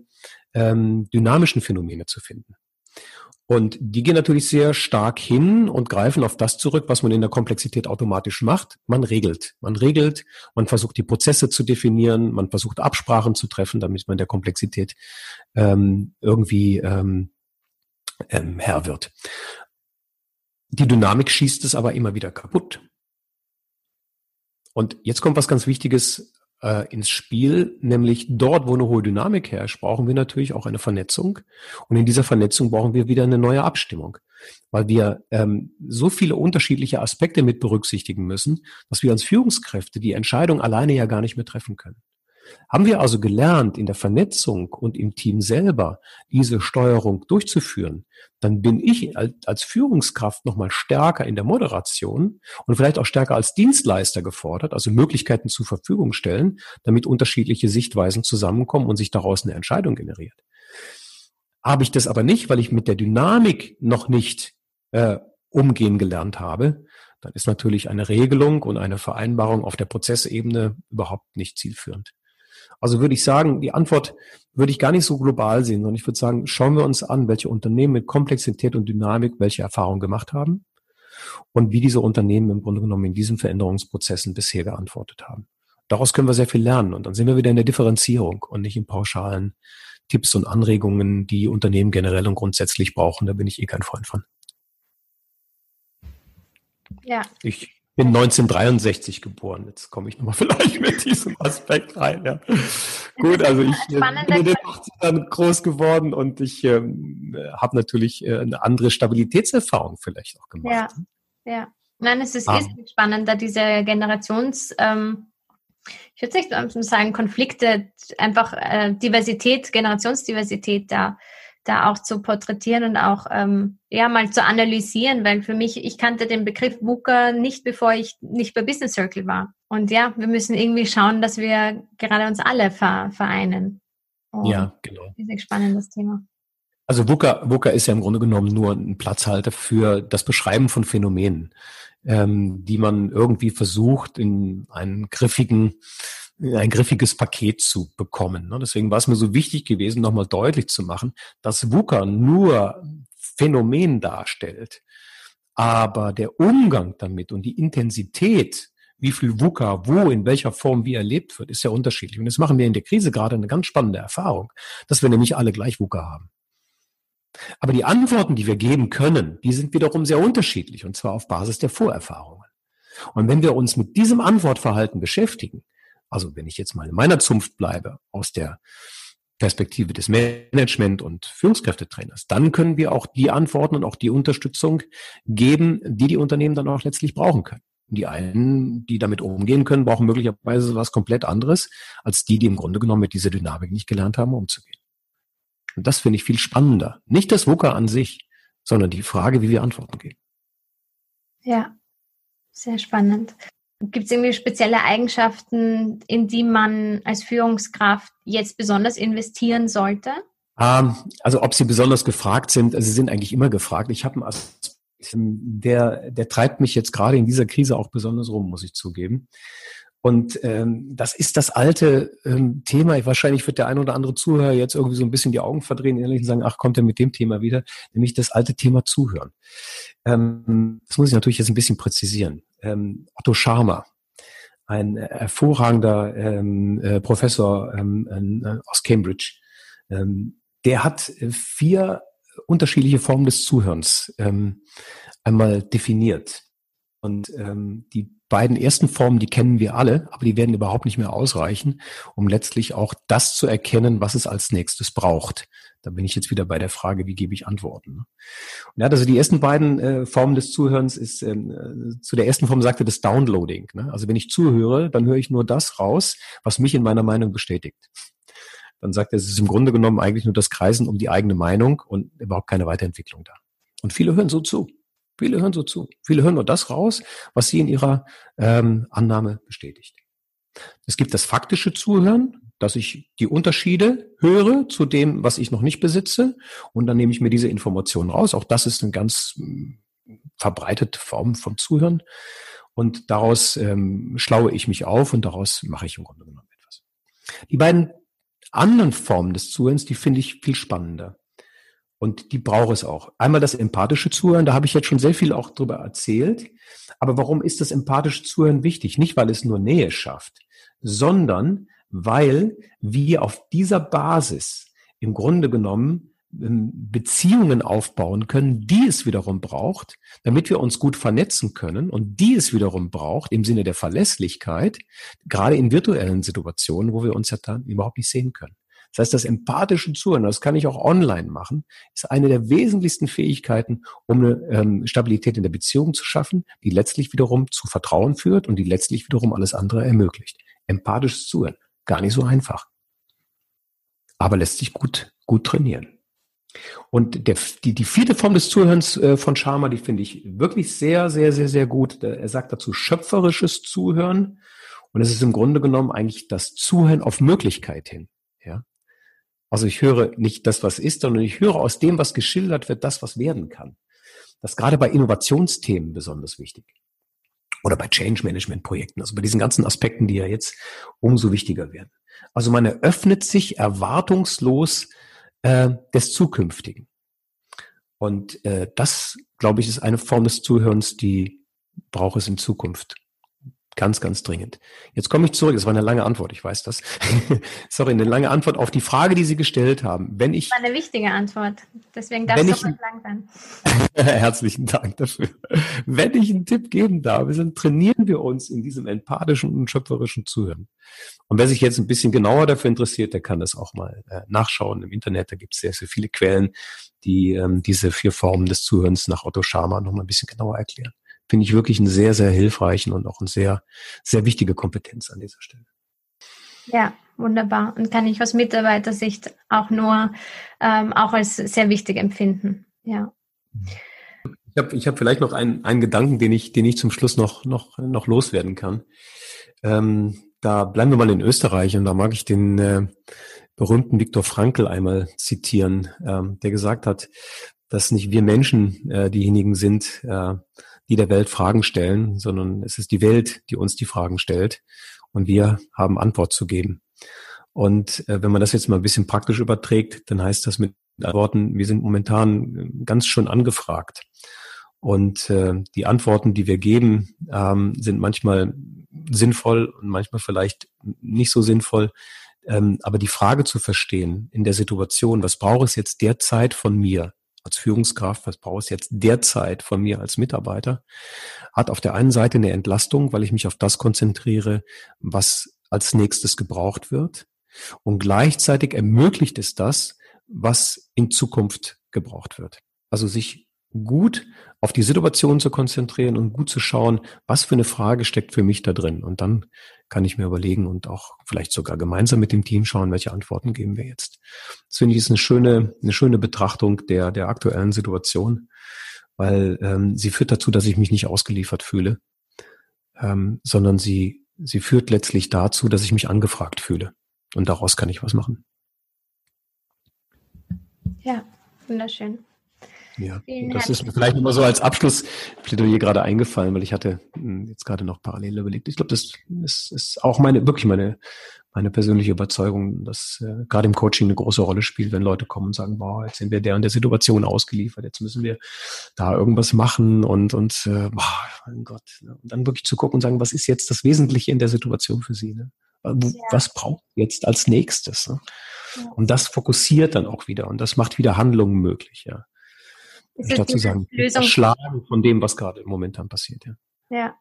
S1: ähm, dynamischen Phänomene zu finden. Und die gehen natürlich sehr stark hin und greifen auf das zurück, was man in der Komplexität automatisch macht. Man regelt. Man regelt, man versucht die Prozesse zu definieren, man versucht Absprachen zu treffen, damit man der Komplexität ähm, irgendwie ähm, ähm, Herr wird. Die Dynamik schießt es aber immer wieder kaputt. Und jetzt kommt was ganz Wichtiges äh, ins Spiel, nämlich dort, wo eine hohe Dynamik herrscht, brauchen wir natürlich auch eine Vernetzung. Und in dieser Vernetzung brauchen wir wieder eine neue Abstimmung, weil wir ähm, so viele unterschiedliche Aspekte mit berücksichtigen müssen, dass wir als Führungskräfte die Entscheidung alleine ja gar nicht mehr treffen können. Haben wir also gelernt, in der Vernetzung und im Team selber diese Steuerung durchzuführen, dann bin ich als Führungskraft nochmal stärker in der Moderation und vielleicht auch stärker als Dienstleister gefordert, also Möglichkeiten zur Verfügung stellen, damit unterschiedliche Sichtweisen zusammenkommen und sich daraus eine Entscheidung generiert. Habe ich das aber nicht, weil ich mit der Dynamik noch nicht äh, umgehen gelernt habe, dann ist natürlich eine Regelung und eine Vereinbarung auf der Prozessebene überhaupt nicht zielführend. Also würde ich sagen, die Antwort würde ich gar nicht so global sehen, sondern ich würde sagen, schauen wir uns an, welche Unternehmen mit Komplexität und Dynamik welche Erfahrungen gemacht haben und wie diese Unternehmen im Grunde genommen in diesen Veränderungsprozessen bisher geantwortet haben. Daraus können wir sehr viel lernen und dann sind wir wieder in der Differenzierung und nicht in pauschalen Tipps und Anregungen, die Unternehmen generell und grundsätzlich brauchen. Da bin ich eh kein Freund von. Ja. Ich bin 1963 geboren. Jetzt komme ich nochmal (laughs) vielleicht mit diesem Aspekt rein. Ja. Gut, also ich äh, bin in den 80ern groß geworden und ich ähm, habe natürlich äh, eine andere Stabilitätserfahrung vielleicht auch gemacht.
S3: Ja, ja. Nein, es ist, ah. ist spannend, da diese Generations, ähm, ich würde nicht sagen, Konflikte, einfach äh, Diversität, Generationsdiversität da da auch zu porträtieren und auch ähm, ja mal zu analysieren, weil für mich, ich kannte den Begriff VUCA nicht, bevor ich nicht bei Business Circle war. Und ja, wir müssen irgendwie schauen, dass wir gerade uns alle vereinen.
S1: Und ja, genau. Das
S3: ist ein spannendes Thema.
S1: Also VUCA, VUCA ist ja im Grunde genommen nur ein Platzhalter für das Beschreiben von Phänomenen, ähm, die man irgendwie versucht, in einen griffigen ein griffiges Paket zu bekommen. Ne? Deswegen war es mir so wichtig gewesen, nochmal deutlich zu machen, dass VUCA nur Phänomen darstellt, aber der Umgang damit und die Intensität, wie viel VUCA wo, in welcher Form wie erlebt wird, ist ja unterschiedlich. Und jetzt machen wir in der Krise gerade eine ganz spannende Erfahrung, dass wir nämlich alle gleich VUCA haben. Aber die Antworten, die wir geben können, die sind wiederum sehr unterschiedlich, und zwar auf Basis der Vorerfahrungen. Und wenn wir uns mit diesem Antwortverhalten beschäftigen, also wenn ich jetzt mal in meiner Zunft bleibe, aus der Perspektive des Management- und Führungskräftetrainers, dann können wir auch die Antworten und auch die Unterstützung geben, die die Unternehmen dann auch letztlich brauchen können. Die einen, die damit umgehen können, brauchen möglicherweise was komplett anderes, als die, die im Grunde genommen mit dieser Dynamik nicht gelernt haben, umzugehen. Und das finde ich viel spannender. Nicht das WUKA an sich, sondern die Frage, wie wir Antworten geben.
S3: Ja, sehr spannend. Gibt es irgendwie spezielle Eigenschaften, in die man als Führungskraft jetzt besonders investieren sollte?
S1: Ähm, also ob sie besonders gefragt sind, also sie sind eigentlich immer gefragt. Ich habe einen Aspekt, der, der treibt mich jetzt gerade in dieser Krise auch besonders rum, muss ich zugeben. Und ähm, das ist das alte ähm, Thema. Wahrscheinlich wird der ein oder andere Zuhörer jetzt irgendwie so ein bisschen die Augen verdrehen und sagen, ach, kommt er mit dem Thema wieder, nämlich das alte Thema Zuhören. Ähm, das muss ich natürlich jetzt ein bisschen präzisieren ähm, Otto Scharmer, ein hervorragender ähm, äh, Professor ähm, äh, aus Cambridge. Ähm, der hat vier unterschiedliche Formen des Zuhörens ähm, einmal definiert. Und ähm, die beiden ersten Formen, die kennen wir alle, aber die werden überhaupt nicht mehr ausreichen, um letztlich auch das zu erkennen, was es als nächstes braucht. Da bin ich jetzt wieder bei der Frage, wie gebe ich Antworten. Ne? Und ja, also die ersten beiden äh, Formen des Zuhörens ist, ähm, äh, zu der ersten Form sagte das Downloading. Ne? Also wenn ich zuhöre, dann höre ich nur das raus, was mich in meiner Meinung bestätigt. Dann sagt er, es ist im Grunde genommen eigentlich nur das Kreisen um die eigene Meinung und überhaupt keine Weiterentwicklung da. Und viele hören so zu. Viele hören so zu. Viele hören nur das raus, was sie in ihrer ähm, Annahme bestätigt. Es gibt das faktische Zuhören, dass ich die Unterschiede höre zu dem, was ich noch nicht besitze, und dann nehme ich mir diese Informationen raus. Auch das ist eine ganz hm, verbreitete Form vom Zuhören. Und daraus ähm, schlaue ich mich auf und daraus mache ich im Grunde genommen etwas. Die beiden anderen Formen des Zuhörens, die finde ich viel spannender. Und die braucht es auch. Einmal das empathische Zuhören, da habe ich jetzt schon sehr viel auch drüber erzählt. Aber warum ist das empathische Zuhören wichtig? Nicht, weil es nur Nähe schafft, sondern weil wir auf dieser Basis im Grunde genommen ähm, Beziehungen aufbauen können, die es wiederum braucht, damit wir uns gut vernetzen können und die es wiederum braucht im Sinne der Verlässlichkeit, gerade in virtuellen Situationen, wo wir uns ja dann überhaupt nicht sehen können. Das heißt, das empathische Zuhören, das kann ich auch online machen, ist eine der wesentlichsten Fähigkeiten, um eine ähm, Stabilität in der Beziehung zu schaffen, die letztlich wiederum zu Vertrauen führt und die letztlich wiederum alles andere ermöglicht. Empathisches Zuhören, gar nicht so einfach. Aber lässt sich gut, gut trainieren. Und der, die, die vierte Form des Zuhörens äh, von Sharma, die finde ich wirklich sehr, sehr, sehr, sehr gut. Er sagt dazu schöpferisches Zuhören. Und es ist im Grunde genommen eigentlich das Zuhören auf Möglichkeit hin. Ja. Also ich höre nicht das, was ist, sondern ich höre aus dem, was geschildert wird, das, was werden kann. Das ist gerade bei Innovationsthemen besonders wichtig. Oder bei Change Management Projekten, also bei diesen ganzen Aspekten, die ja jetzt umso wichtiger werden. Also man eröffnet sich erwartungslos äh, des Zukünftigen. Und äh, das, glaube ich, ist eine Form des Zuhörens, die braucht es in Zukunft Ganz, ganz dringend. Jetzt komme ich zurück. Das war eine lange Antwort, ich weiß das. (laughs) Sorry, eine lange Antwort auf die Frage, die Sie gestellt haben. Wenn ich.
S3: Das war eine wichtige Antwort. Deswegen darf es doch nicht lang sein. (laughs)
S1: Herzlichen Dank dafür. Wenn ich einen Tipp geben darf, dann trainieren wir uns in diesem empathischen und schöpferischen Zuhören. Und wer sich jetzt ein bisschen genauer dafür interessiert, der kann das auch mal äh, nachschauen im Internet. Da gibt es sehr, sehr viele Quellen, die ähm, diese vier Formen des Zuhörens nach Otto Schama noch mal ein bisschen genauer erklären finde ich wirklich einen sehr, sehr hilfreichen und auch eine sehr, sehr wichtige Kompetenz an dieser Stelle.
S3: Ja, wunderbar. Und kann ich aus Mitarbeitersicht auch nur ähm, auch als sehr wichtig empfinden. Ja.
S1: Ich habe ich hab vielleicht noch einen, einen Gedanken, den ich, den ich zum Schluss noch, noch, noch loswerden kann. Ähm, da bleiben wir mal in Österreich und da mag ich den äh, berühmten Viktor Frankl einmal zitieren, ähm, der gesagt hat, dass nicht wir Menschen äh, diejenigen sind, äh, die der Welt Fragen stellen, sondern es ist die Welt, die uns die Fragen stellt und wir haben Antwort zu geben. Und äh, wenn man das jetzt mal ein bisschen praktisch überträgt, dann heißt das mit Antworten, wir sind momentan äh, ganz schön angefragt. Und äh, die Antworten, die wir geben, ähm, sind manchmal sinnvoll und manchmal vielleicht nicht so sinnvoll. Ähm, aber die Frage zu verstehen in der Situation, was braucht es jetzt derzeit von mir? Als Führungskraft, was brauche ich jetzt derzeit von mir als Mitarbeiter, hat auf der einen Seite eine Entlastung, weil ich mich auf das konzentriere, was als nächstes gebraucht wird. Und gleichzeitig ermöglicht es das, was in Zukunft gebraucht wird. Also sich gut auf die Situation zu konzentrieren und gut zu schauen, was für eine Frage steckt für mich da drin. Und dann kann ich mir überlegen und auch vielleicht sogar gemeinsam mit dem Team schauen, welche Antworten geben wir jetzt. Das finde ich ist eine schöne, eine schöne Betrachtung der, der aktuellen Situation, weil ähm, sie führt dazu, dass ich mich nicht ausgeliefert fühle, ähm, sondern sie, sie führt letztlich dazu, dass ich mich angefragt fühle. Und daraus kann ich was machen.
S3: Ja, wunderschön.
S1: Ja, das ist mir vielleicht immer so als Abschlussplädoyer gerade eingefallen, weil ich hatte hm, jetzt gerade noch parallel überlegt. Ich glaube, das ist, ist auch meine, wirklich meine, meine persönliche Überzeugung, dass äh, gerade im Coaching eine große Rolle spielt, wenn Leute kommen und sagen, boah, jetzt sind wir der und der Situation ausgeliefert, jetzt müssen wir da irgendwas machen und, und äh, boah, mein Gott. Ne? Und dann wirklich zu gucken und sagen, was ist jetzt das Wesentliche in der Situation für Sie? Ne? Was braucht jetzt als nächstes? Ne? Ja. Und das fokussiert dann auch wieder und das macht wieder Handlungen möglich, ja. Statt zu sagen, Lösung. Schlagen von dem, was gerade momentan passiert, ja.
S3: Ja.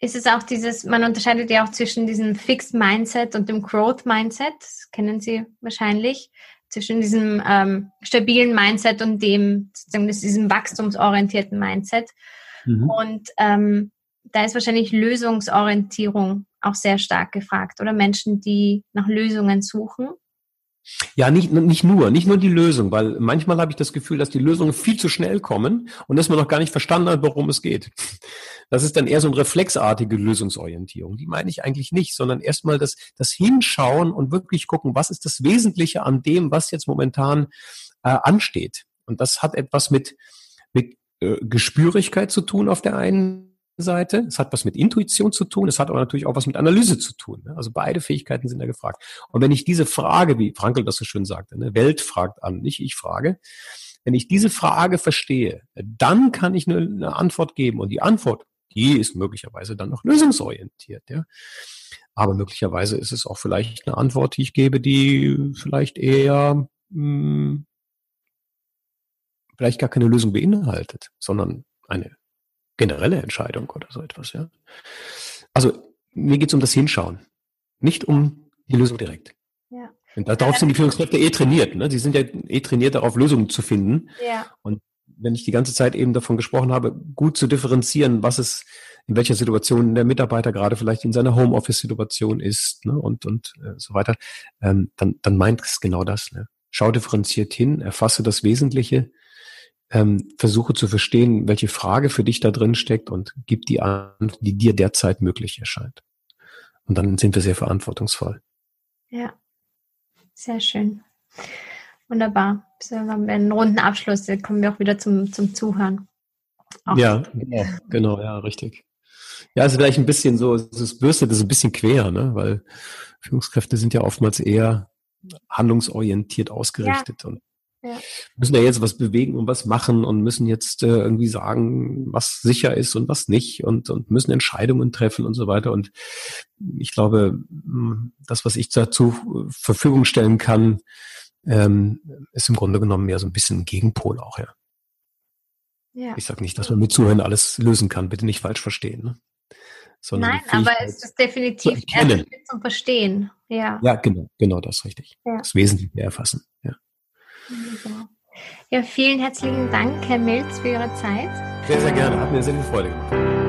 S3: Ist es auch dieses, man unterscheidet ja auch zwischen diesem Fixed Mindset und dem Growth Mindset, das kennen Sie wahrscheinlich, zwischen diesem ähm, stabilen Mindset und dem, sozusagen, diesem wachstumsorientierten Mindset. Mhm. Und ähm, da ist wahrscheinlich Lösungsorientierung auch sehr stark gefragt oder Menschen, die nach Lösungen suchen.
S1: Ja, nicht, nicht nur, nicht nur die Lösung, weil manchmal habe ich das Gefühl, dass die Lösungen viel zu schnell kommen und dass man noch gar nicht verstanden hat, worum es geht. Das ist dann eher so eine reflexartige Lösungsorientierung. Die meine ich eigentlich nicht, sondern erstmal das, das Hinschauen und wirklich gucken, was ist das Wesentliche an dem, was jetzt momentan äh, ansteht. Und das hat etwas mit, mit äh, Gespürigkeit zu tun auf der einen Seite, es hat was mit Intuition zu tun, es hat aber natürlich auch was mit Analyse zu tun. Ne? Also beide Fähigkeiten sind da gefragt. Und wenn ich diese Frage, wie Frankel das so schön sagte, ne, Welt fragt an, nicht ich frage, wenn ich diese Frage verstehe, dann kann ich eine, eine Antwort geben. Und die Antwort, die ist möglicherweise dann noch lösungsorientiert. Ja? Aber möglicherweise ist es auch vielleicht eine Antwort, die ich gebe, die vielleicht eher mh, hm, vielleicht gar keine Lösung beinhaltet, sondern eine generelle Entscheidung oder so etwas, ja. Also mir geht es um das Hinschauen, nicht um die Lösung direkt. Ja. Und darauf sind die Führungskräfte eh trainiert. Ne? Sie sind ja eh trainiert, darauf Lösungen zu finden. Ja. Und wenn ich die ganze Zeit eben davon gesprochen habe, gut zu differenzieren, was es in welcher Situation der Mitarbeiter gerade vielleicht in seiner Homeoffice-Situation ist ne? und, und äh, so weiter, ähm, dann, dann meint es genau das. Ne? Schau differenziert hin, erfasse das Wesentliche ähm, versuche zu verstehen, welche Frage für dich da drin steckt und gib die an, die dir derzeit möglich erscheint. Und dann sind wir sehr verantwortungsvoll.
S3: Ja, sehr schön. Wunderbar. So haben wir einen runden Abschluss. Dann kommen wir auch wieder zum, zum Zuhören.
S1: Auch ja, genau, genau, ja, richtig. Ja, es ist vielleicht ein bisschen so, es bürstet das ein bisschen quer, ne? weil Führungskräfte sind ja oftmals eher handlungsorientiert ausgerichtet ja. und ja. Müssen ja jetzt was bewegen und was machen und müssen jetzt äh, irgendwie sagen, was sicher ist und was nicht und, und müssen Entscheidungen treffen und so weiter. Und ich glaube, hm, das, was ich dazu Verfügung stellen kann, ähm, ist im Grunde genommen mehr so ein bisschen ein Gegenpol auch, ja. ja. Ich sage nicht, dass man mit Zuhören alles lösen kann, bitte nicht falsch verstehen. Ne?
S3: Nein, aber es ist definitiv erst zum Verstehen. Ja.
S1: ja, genau, genau das richtig. Ja. Das Wesentliche erfassen. Ja.
S3: Ja, vielen herzlichen Dank, Herr Milz, für Ihre Zeit.
S1: Sehr, sehr gerne. Hat mir sehr viel Freude gemacht.